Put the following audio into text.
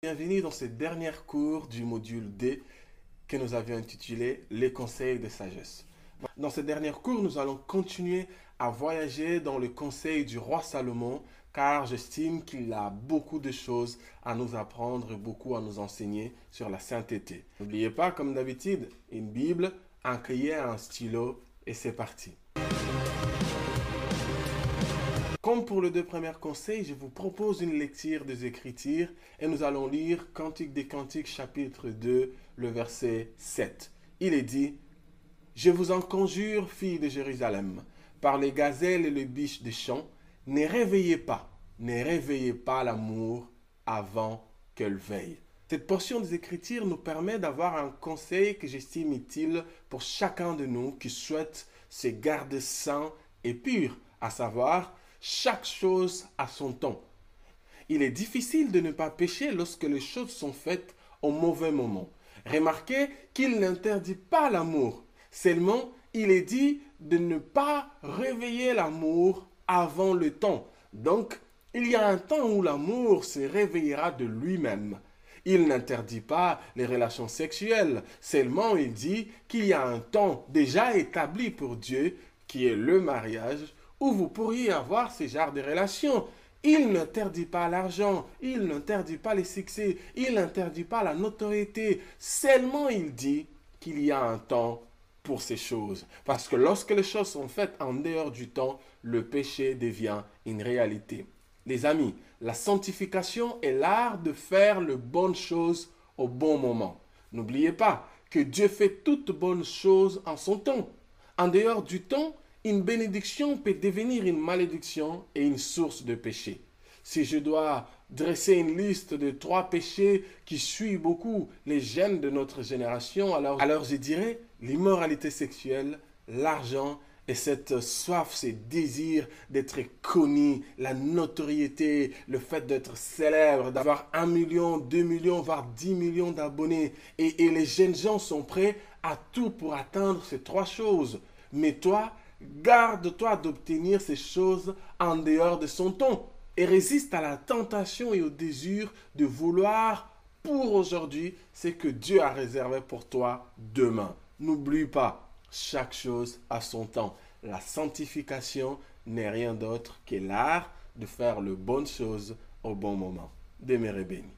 Bienvenue dans ce dernier cours du module D que nous avions intitulé Les conseils de sagesse. Dans ce dernier cours, nous allons continuer à voyager dans le conseil du roi Salomon car j'estime qu'il a beaucoup de choses à nous apprendre et beaucoup à nous enseigner sur la sainteté. N'oubliez pas, comme d'habitude, une Bible, un cahier, un stylo et c'est parti. Comme pour les deux premiers conseils, je vous propose une lecture des Écritures et nous allons lire Cantique des Cantiques chapitre 2, le verset 7. Il est dit, Je vous en conjure, filles de Jérusalem, par les gazelles et les biches des champs, ne réveillez pas, ne réveillez pas l'amour avant qu'elle veille. Cette portion des Écritures nous permet d'avoir un conseil que j'estime utile pour chacun de nous qui souhaite se garder sain et pur, à savoir chaque chose a son temps. Il est difficile de ne pas pécher lorsque les choses sont faites au mauvais moment. Remarquez qu'il n'interdit pas l'amour. Seulement, il est dit de ne pas réveiller l'amour avant le temps. Donc, il y a un temps où l'amour se réveillera de lui-même. Il n'interdit pas les relations sexuelles, seulement il dit qu'il y a un temps déjà établi pour Dieu qui est le mariage où vous pourriez avoir ce genre de relations. Il n'interdit pas l'argent, il n'interdit pas les succès, il n'interdit pas la notoriété. Seulement il dit qu'il y a un temps pour ces choses. Parce que lorsque les choses sont faites en dehors du temps, le péché devient une réalité. Les amis, la sanctification est l'art de faire les bonnes choses au bon moment. N'oubliez pas que Dieu fait toutes bonnes choses en son temps. En dehors du temps, une bénédiction peut devenir une malédiction et une source de péché. Si je dois dresser une liste de trois péchés qui suivent beaucoup les gènes de notre génération, alors, alors je dirais l'immoralité sexuelle, l'argent et cette soif, ce désir d'être connu, la notoriété, le fait d'être célèbre, d'avoir un million, deux millions, voire dix millions d'abonnés. Et, et les jeunes gens sont prêts à tout pour atteindre ces trois choses. Mais toi, Garde-toi d'obtenir ces choses en dehors de son temps et résiste à la tentation et au désir de vouloir pour aujourd'hui ce que Dieu a réservé pour toi demain. N'oublie pas, chaque chose a son temps. La sanctification n'est rien d'autre que l'art de faire le bonne chose au bon moment. Demeurez béni.